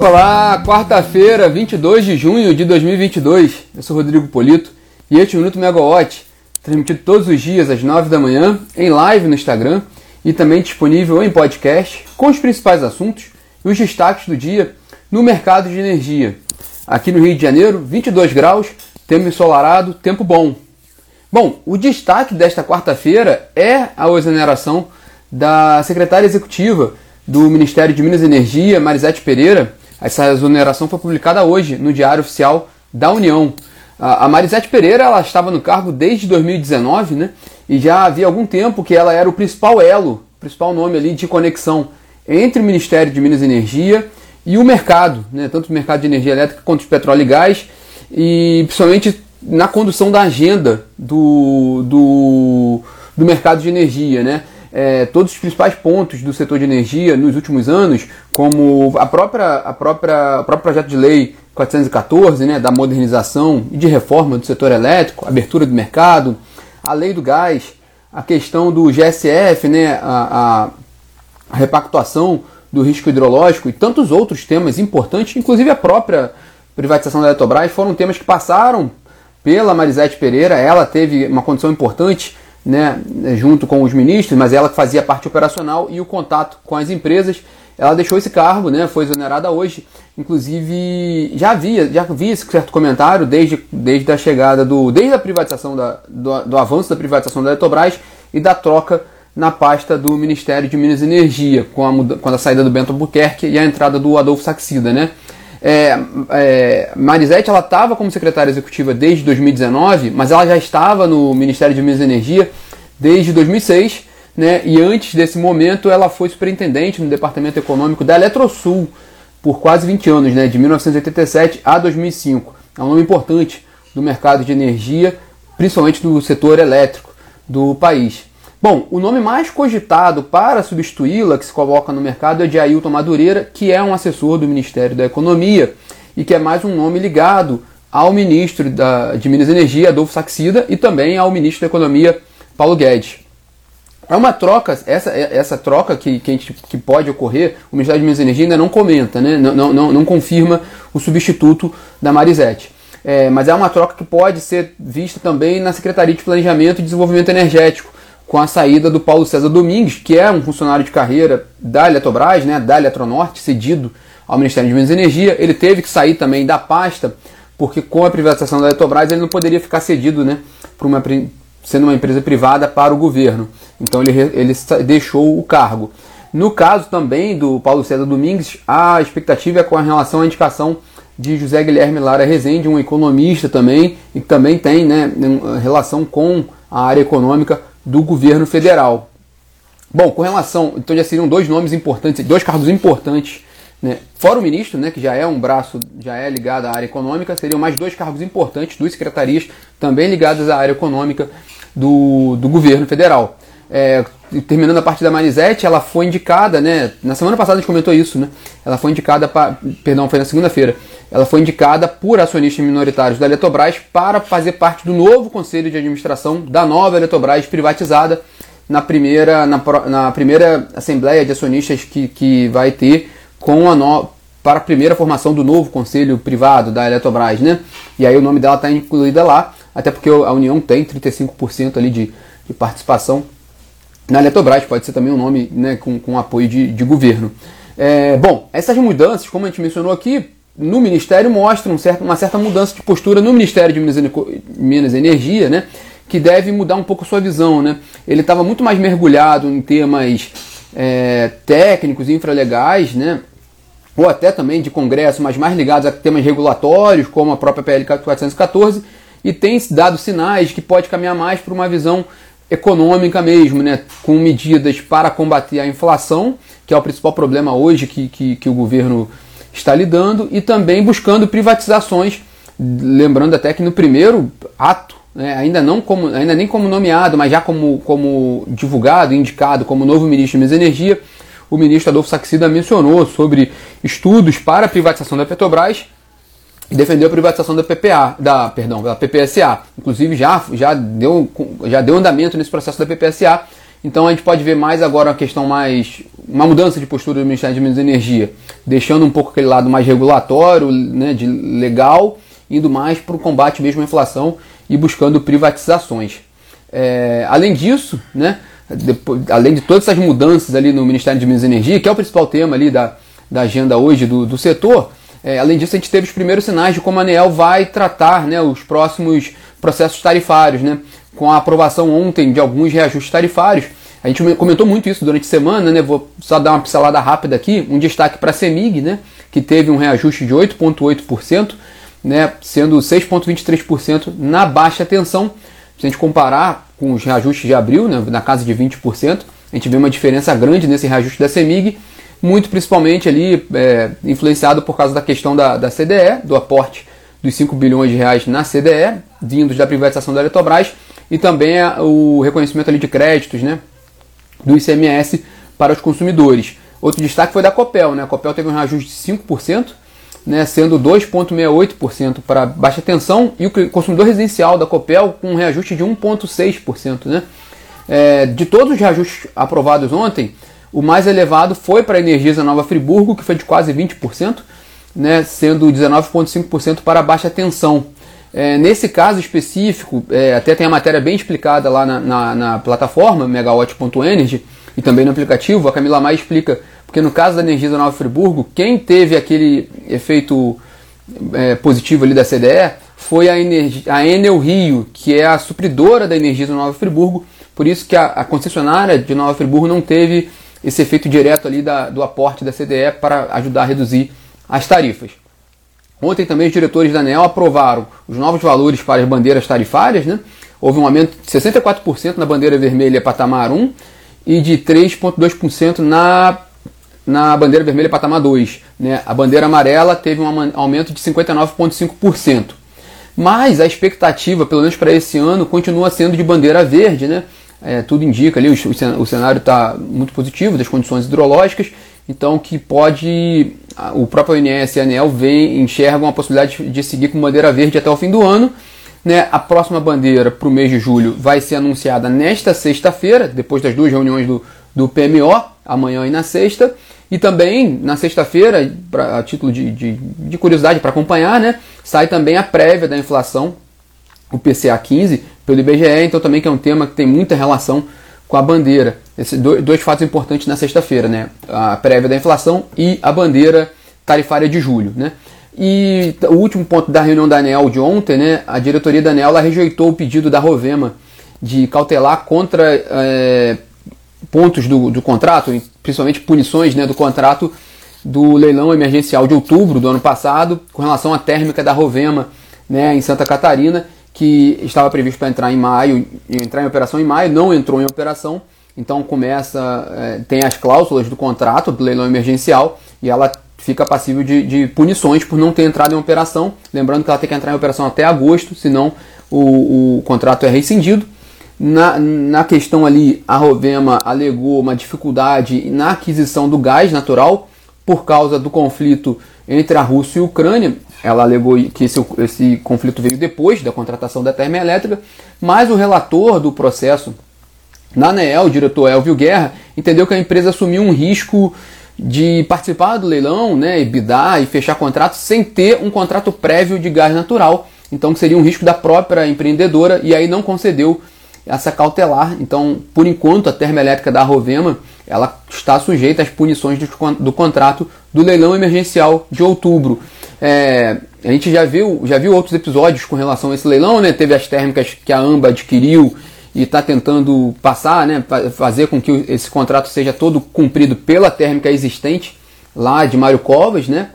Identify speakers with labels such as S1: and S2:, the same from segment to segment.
S1: Olá, quarta-feira, 22 de junho de 2022. Eu sou Rodrigo Polito e este é o Minuto Megawatt, transmitido todos os dias às 9 da manhã, em live no Instagram e também disponível em podcast, com os principais assuntos e os destaques do dia no mercado de energia. Aqui no Rio de Janeiro, 22 graus, tempo ensolarado, tempo bom. Bom, o destaque desta quarta-feira é a exoneração da secretária executiva do Ministério de Minas e Energia, Marisete Pereira. Essa exoneração foi publicada hoje no Diário Oficial da União. A Marisete Pereira ela estava no cargo desde 2019, né? E já havia algum tempo que ela era o principal elo, o principal nome ali de conexão entre o Ministério de Minas e Energia e o mercado, né? Tanto o mercado de energia elétrica quanto de petróleo e gás, e principalmente na condução da agenda do, do, do mercado de energia, né? É, todos os principais pontos do setor de energia nos últimos anos, como a própria, a própria, o próprio projeto de lei 414, né, da modernização e de reforma do setor elétrico, abertura do mercado, a lei do gás, a questão do GSF, né, a, a, repactuação do risco hidrológico e tantos outros temas importantes, inclusive a própria privatização da Eletrobras, foram temas que passaram pela Marisete Pereira. Ela teve uma condição importante né, junto com os ministros, mas ela fazia parte operacional e o contato com as empresas. Ela deixou esse cargo, né, foi exonerada hoje. Inclusive, já havia, já havia esse certo comentário desde, desde a chegada do. desde a privatização da, do, do avanço da privatização da Eletrobras e da troca na pasta do Ministério de Minas e Energia, com a, com a saída do Bento Albuquerque e a entrada do Adolfo Saxida, né? É, é, Marisete ela estava como secretária executiva desde 2019, mas ela já estava no Ministério de Minas e Energia desde 2006, né? E antes desse momento ela foi superintendente no Departamento Econômico da Eletrosul por quase 20 anos, né? De 1987 a 2005. É um nome importante do mercado de energia, principalmente do setor elétrico do país. Bom, o nome mais cogitado para substituí-la, que se coloca no mercado, é de Ailton Madureira, que é um assessor do Ministério da Economia e que é mais um nome ligado ao ministro da, de Minas e Energia, Adolfo Saxida, e também ao ministro da Economia, Paulo Guedes. É uma troca, essa, essa troca que, que, gente, que pode ocorrer, o Ministério de Minas e Energia ainda não comenta, né? não, não, não, não confirma o substituto da Marisete. É, mas é uma troca que pode ser vista também na Secretaria de Planejamento e Desenvolvimento Energético, com a saída do Paulo César Domingues, que é um funcionário de carreira da Eletrobras, né, da Eletronorte, cedido ao Ministério de Minas e Energia. Ele teve que sair também da pasta, porque com a privatização da Eletrobras ele não poderia ficar cedido, né, uma, sendo uma empresa privada para o governo. Então ele, ele deixou o cargo. No caso também do Paulo César Domingues, a expectativa é com relação à indicação de José Guilherme Lara Rezende, um economista também, e que também tem né, relação com a área econômica do governo federal. Bom, com relação, então já seriam dois nomes importantes, dois cargos importantes, né? Fora o ministro, né, que já é um braço, já é ligado à área econômica, seriam mais dois cargos importantes, duas secretarias também ligadas à área econômica do, do governo federal. É, terminando a parte da Marisete, ela foi indicada, né? Na semana passada a gente comentou isso, né? Ela foi indicada perdão, foi na segunda-feira. Ela foi indicada por acionistas minoritários da Eletrobras para fazer parte do novo conselho de administração da nova Eletrobras privatizada na primeira, na, na primeira assembleia de acionistas que, que vai ter com a no, para a primeira formação do novo conselho privado da Eletrobras, né? E aí o nome dela está incluída lá, até porque a União tem 35% ali de, de participação na Eletrobras, pode ser também um nome né, com, com apoio de, de governo. É, bom, essas mudanças, como a gente mencionou aqui, no Ministério mostram um certo, uma certa mudança de postura no Ministério de Minas, Energia, né, que deve mudar um pouco sua visão. Né? Ele estava muito mais mergulhado em temas é, técnicos, infralegais, né, ou até também de Congresso, mas mais ligados a temas regulatórios, como a própria PL 414, e tem dado sinais que pode caminhar mais para uma visão econômica mesmo, né, com medidas para combater a inflação, que é o principal problema hoje que, que, que o governo está lidando, e também buscando privatizações, lembrando até que no primeiro ato, né, ainda, não como, ainda nem como nomeado, mas já como, como divulgado, indicado como novo ministro de Minas Energia, o ministro Adolfo Saxida mencionou sobre estudos para a privatização da Petrobras, defendeu a privatização da PPA, da, perdão, da PPSA. Inclusive já, já, deu, já deu andamento nesse processo da PPSA. Então a gente pode ver mais agora a questão mais uma mudança de postura do Ministério de Minas e Energia, deixando um pouco aquele lado mais regulatório, né, de legal, indo mais para o combate mesmo à inflação e buscando privatizações. É, além disso, né, depois, além de todas essas mudanças ali no Ministério de Minas e Energia, que é o principal tema ali da, da agenda hoje do, do setor, é, além disso a gente teve os primeiros sinais de como a ANEEL vai tratar né, os próximos processos tarifários, né, com a aprovação ontem de alguns reajustes tarifários. A gente comentou muito isso durante a semana, né? Vou só dar uma pincelada rápida aqui. Um destaque para a CEMIG, né? Que teve um reajuste de 8,8%, né? Sendo 6,23% na baixa tensão. Se a gente comparar com os reajustes de abril, né? Na casa de 20%, a gente vê uma diferença grande nesse reajuste da CEMIG, muito principalmente ali é, influenciado por causa da questão da, da CDE, do aporte dos 5 bilhões de reais na CDE, vindos da privatização da Eletrobras, e também o reconhecimento ali de créditos, né? do ICMS para os consumidores. Outro destaque foi da Copel, né? A Copel teve um reajuste de 5%, né, sendo 2,68% para baixa tensão, e o consumidor residencial da Copel com um reajuste de 1,6%. Né? É, de todos os reajustes aprovados ontem, o mais elevado foi para a Energisa Nova Friburgo, que foi de quase 20%, né, sendo 19,5% para baixa tensão. É, nesse caso específico, é, até tem a matéria bem explicada lá na, na, na plataforma megawatt.energy e também no aplicativo, a Camila Mai explica, porque no caso da Energisa Nova Friburgo, quem teve aquele efeito é, positivo ali da CDE foi a, a Enel Rio, que é a supridora da Energisa Nova Friburgo, por isso que a, a concessionária de Nova Friburgo não teve esse efeito direto ali da, do aporte da CDE para ajudar a reduzir as tarifas. Ontem também os diretores da ANEL aprovaram os novos valores para as bandeiras tarifárias. Né? Houve um aumento de 64% na bandeira vermelha patamar 1 e de 3,2% na, na bandeira vermelha patamar 2. Né? A bandeira amarela teve um aumento de 59,5%. Mas a expectativa, pelo menos para esse ano, continua sendo de bandeira verde. Né? É, tudo indica ali, o, cenário está muito positivo das condições hidrológicas então que pode o próprio ONS e a ANEL vem, enxergam a possibilidade de seguir com bandeira verde até o fim do ano. Né? A próxima bandeira para o mês de julho vai ser anunciada nesta sexta-feira, depois das duas reuniões do, do PMO, amanhã e na sexta. E também na sexta-feira, a título de, de, de curiosidade para acompanhar, né? sai também a prévia da inflação, o PCA 15, pelo IBGE, então também que é um tema que tem muita relação com a bandeira. Esses dois fatos importantes na sexta-feira, né? A prévia da inflação e a bandeira tarifária de julho, né? E o último ponto da reunião da ANEL de ontem, né? A diretoria da ANEL rejeitou o pedido da Rovema de cautelar contra é, pontos do, do contrato, principalmente punições né, do contrato do leilão emergencial de outubro do ano passado, com relação à térmica da Rovema né, em Santa Catarina, que estava previsto para entrar em maio, entrar em operação em maio, não entrou em operação, então começa, é, tem as cláusulas do contrato do leilão emergencial e ela fica passível de, de, punições por não ter entrado em operação. Lembrando que ela tem que entrar em operação até agosto, senão o, o contrato é rescindido. Na, na questão ali, a Rovema alegou uma dificuldade na aquisição do gás natural por causa do conflito entre a Rússia e a Ucrânia. Ela alegou que esse, esse conflito veio depois da contratação da termoelétrica, mas o relator do processo na ANEEL, o diretor Elvio Guerra, entendeu que a empresa assumiu um risco de participar do leilão, né, e bidar e fechar contrato sem ter um contrato prévio de gás natural. Então que seria um risco da própria empreendedora e aí não concedeu essa cautelar. Então, por enquanto, a termoelétrica da Rovema ela está sujeita às punições do, contrato do leilão emergencial de outubro. É, a gente já viu, já viu outros episódios com relação a esse leilão, né? Teve as térmicas que a AMBA adquiriu e está tentando passar, né? Fazer com que esse contrato seja todo cumprido pela térmica existente lá de Mário Covas, né?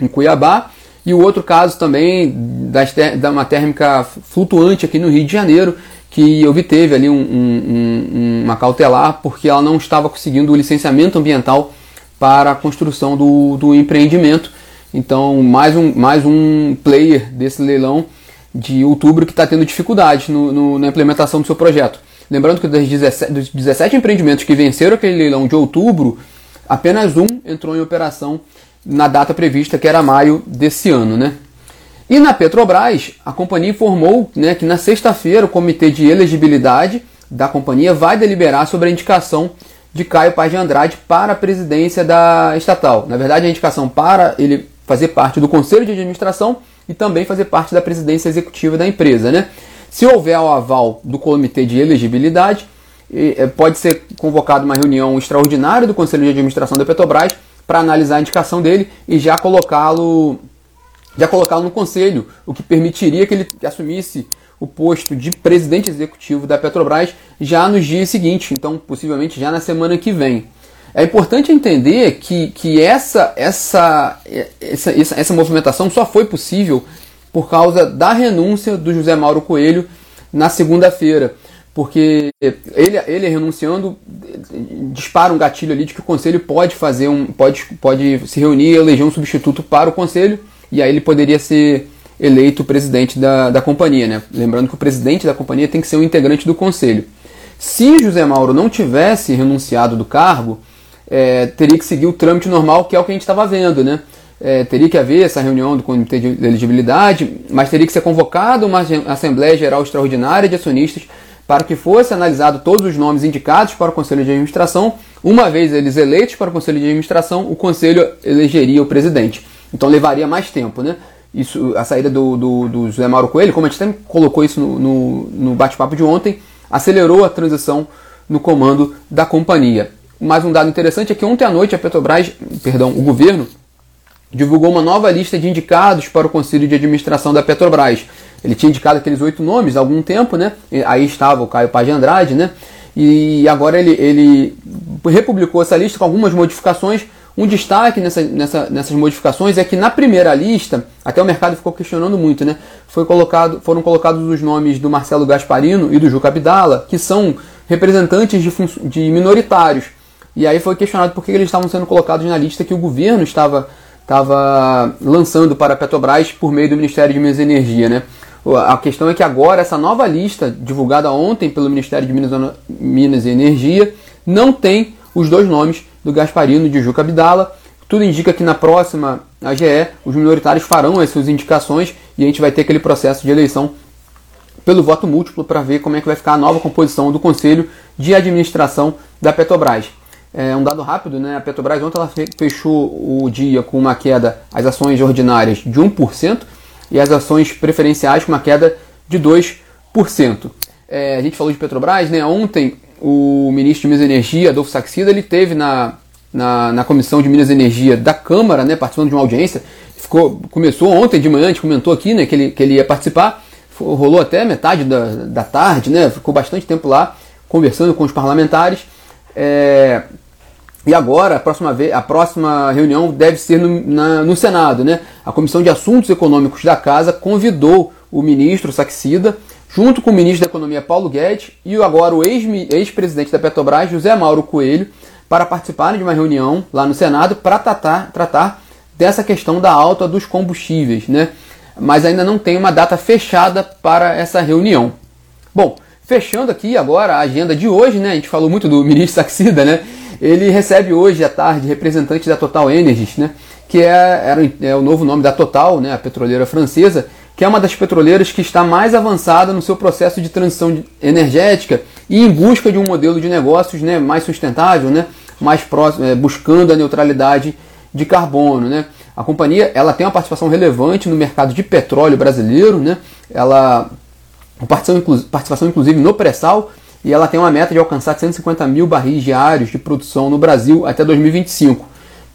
S1: Em Cuiabá. E o outro caso também das, da uma térmica flutuante aqui no Rio de Janeiro, que obteve ali um, um, uma cautelar porque ela não estava conseguindo o licenciamento ambiental para a construção do, do empreendimento. Então, mais um, mais um player desse leilão de outubro que está tendo dificuldade no, no, na implementação do seu projeto. Lembrando que dos 17, dos 17 empreendimentos que venceram aquele leilão de outubro, apenas um entrou em operação na data prevista, que era maio desse ano. Né? E na Petrobras, a companhia informou né, que na sexta-feira o comitê de elegibilidade da companhia vai deliberar sobre a indicação de Caio Paz de Andrade para a presidência da estatal. Na verdade, a indicação para ele fazer parte do conselho de administração e também fazer parte da presidência executiva da empresa. Né? Se houver o aval do comitê de elegibilidade, eh, pode ser convocada uma reunião extraordinária do conselho de administração da Petrobras para analisar a indicação dele e já colocá-lo já colocá-lo no conselho, o que permitiria que ele assumisse o posto de presidente executivo da Petrobras já nos dias seguintes, então possivelmente já na semana que vem. É importante entender que, que essa, essa, essa, essa, essa movimentação só foi possível por causa da renúncia do José Mauro Coelho na segunda-feira. Porque ele, ele renunciando dispara um gatilho ali de que o conselho pode fazer um. pode, pode se reunir e eleger um substituto para o conselho, e aí ele poderia ser eleito presidente da, da companhia, né? Lembrando que o presidente da companhia tem que ser um integrante do conselho. Se José Mauro não tivesse renunciado do cargo, é, teria que seguir o trâmite normal, que é o que a gente estava vendo, né? É, teria que haver essa reunião do Comitê de Elegibilidade, mas teria que ser convocada uma Assembleia Geral Extraordinária de Acionistas para que fosse analisado todos os nomes indicados para o Conselho de Administração. Uma vez eles eleitos para o Conselho de Administração, o Conselho elegeria o presidente. Então levaria mais tempo, né? isso, a saída do, do, do José Mauro Coelho, como a gente até colocou isso no, no, no bate-papo de ontem, acelerou a transição no comando da companhia. Mais um dado interessante é que ontem à noite a Petrobras, perdão, o governo, divulgou uma nova lista de indicados para o Conselho de Administração da Petrobras. Ele tinha indicado aqueles oito nomes há algum tempo, né? Aí estava o Caio Paz de Andrade, né? E agora ele, ele republicou essa lista com algumas modificações um destaque nessa, nessa, nessas modificações é que na primeira lista, até o mercado ficou questionando muito, né? Foi colocado, foram colocados os nomes do Marcelo Gasparino e do Juca Abdala, que são representantes de, de minoritários. E aí foi questionado por que eles estavam sendo colocados na lista que o governo estava, estava lançando para a Petrobras por meio do Ministério de Minas e Energia, né? A questão é que agora essa nova lista, divulgada ontem pelo Ministério de Minas, Minas e Energia, não tem os dois nomes do Gasparino e de Juca Abdala. Tudo indica que na próxima AGE os minoritários farão as suas indicações e a gente vai ter aquele processo de eleição pelo voto múltiplo para ver como é que vai ficar a nova composição do Conselho de Administração da Petrobras. É um dado rápido, né? A Petrobras ontem ela fechou o dia com uma queda, as ações ordinárias de 1% e as ações preferenciais com uma queda de 2%. É, a gente falou de Petrobras, né? Ontem o ministro de Minas e Energia, Adolfo Saxida, ele teve na, na, na, Comissão de Minas e Energia da Câmara, né, participando de uma audiência. Ficou, começou ontem de manhã, a gente comentou aqui né, que, ele, que ele ia participar. Rolou até metade da, da tarde, né, ficou bastante tempo lá conversando com os parlamentares. É, e agora, a próxima, vez, a próxima reunião deve ser no, na, no Senado. Né? A Comissão de Assuntos Econômicos da Casa convidou o ministro Saxida junto com o ministro da Economia Paulo Guedes e agora o ex-presidente da Petrobras, José Mauro Coelho, para participarem de uma reunião lá no Senado para tratar, tratar dessa questão da alta dos combustíveis, né? Mas ainda não tem uma data fechada para essa reunião. Bom, fechando aqui agora a agenda de hoje, né? A gente falou muito do ministro Saxida, né? Ele recebe hoje à tarde representantes da Total Energies, né? Que é, era, é o novo nome da Total, né? A petroleira francesa, que é uma das petroleiras que está mais avançada no seu processo de transição energética e em busca de um modelo de negócios né, mais sustentável, né, mais próximo, é, buscando a neutralidade de carbono. Né. A companhia ela tem uma participação relevante no mercado de petróleo brasileiro, né, ela participação, participação inclusive no pré-sal e ela tem uma meta de alcançar 150 mil barris diários de produção no Brasil até 2025.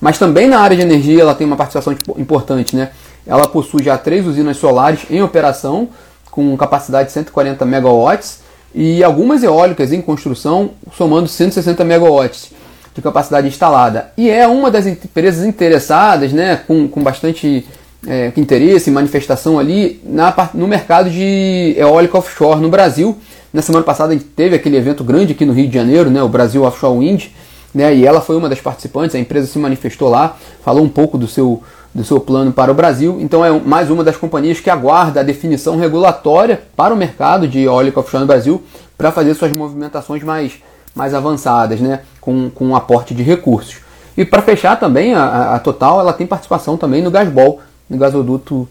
S1: Mas também na área de energia ela tem uma participação importante, né? Ela possui já três usinas solares em operação, com capacidade de 140 megawatts, e algumas eólicas em construção, somando 160 megawatts de capacidade instalada. E é uma das empresas interessadas, né, com, com bastante é, interesse e manifestação ali na, no mercado de eólica offshore no Brasil. Na semana passada a gente teve aquele evento grande aqui no Rio de Janeiro, né, o Brasil Offshore Wind, né, e ela foi uma das participantes, a empresa se manifestou lá, falou um pouco do seu, do seu plano para o Brasil. Então é mais uma das companhias que aguarda a definição regulatória para o mercado de eólica offshore no Brasil para fazer suas movimentações mais, mais avançadas, né? com, com um aporte de recursos. E para fechar também, a, a, Total ela tem participação também no Gasbol, no gasoduto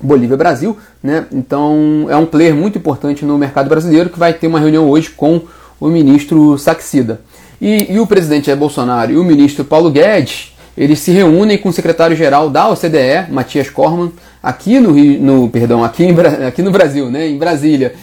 S1: Bolívia-Brasil. Né? Então é um player muito importante no mercado brasileiro que vai ter uma reunião hoje com o ministro Saxida. E, e o presidente Jair Bolsonaro e o ministro Paulo Guedes, eles se reúnem com o secretário-geral da OCDE, Matias Corman, aqui no, Rio, no perdão, aqui, em, aqui no Brasil, né, em Brasília.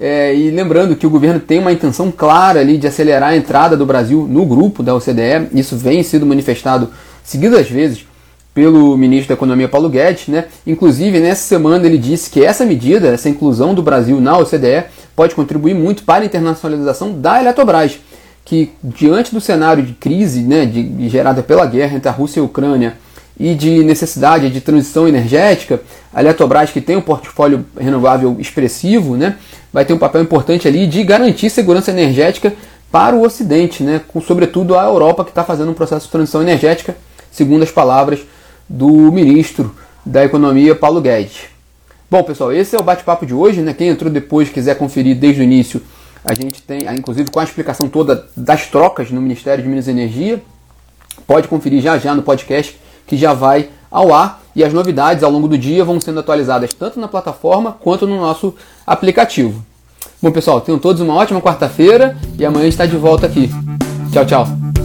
S1: É, e lembrando que o governo tem uma intenção clara ali de acelerar a entrada do Brasil no grupo da OCDE, isso vem sido manifestado seguidas vezes pelo ministro da Economia Paulo Guedes, né? Inclusive nessa semana ele disse que essa medida, essa inclusão do Brasil na OCDE, pode contribuir muito para a internacionalização da Eletrobras, que diante do cenário de crise, né, de, gerada pela guerra entre a Rússia e a Ucrânia e de necessidade de transição energética, a Eletrobras que tem um portfólio renovável expressivo, né, vai ter um papel importante ali de garantir segurança energética para o Ocidente, né, com sobretudo a Europa que está fazendo um processo de transição energética, segundo as palavras do ministro da Economia, Paulo Guedes. Bom, pessoal, esse é o bate-papo de hoje. Né? Quem entrou depois quiser conferir desde o início, a gente tem, inclusive com a explicação toda das trocas no Ministério de Minas e Energia, pode conferir já já no podcast que já vai ao ar e as novidades ao longo do dia vão sendo atualizadas tanto na plataforma quanto no nosso aplicativo. Bom, pessoal, tenham todos uma ótima quarta-feira e amanhã está de volta aqui. Tchau, tchau.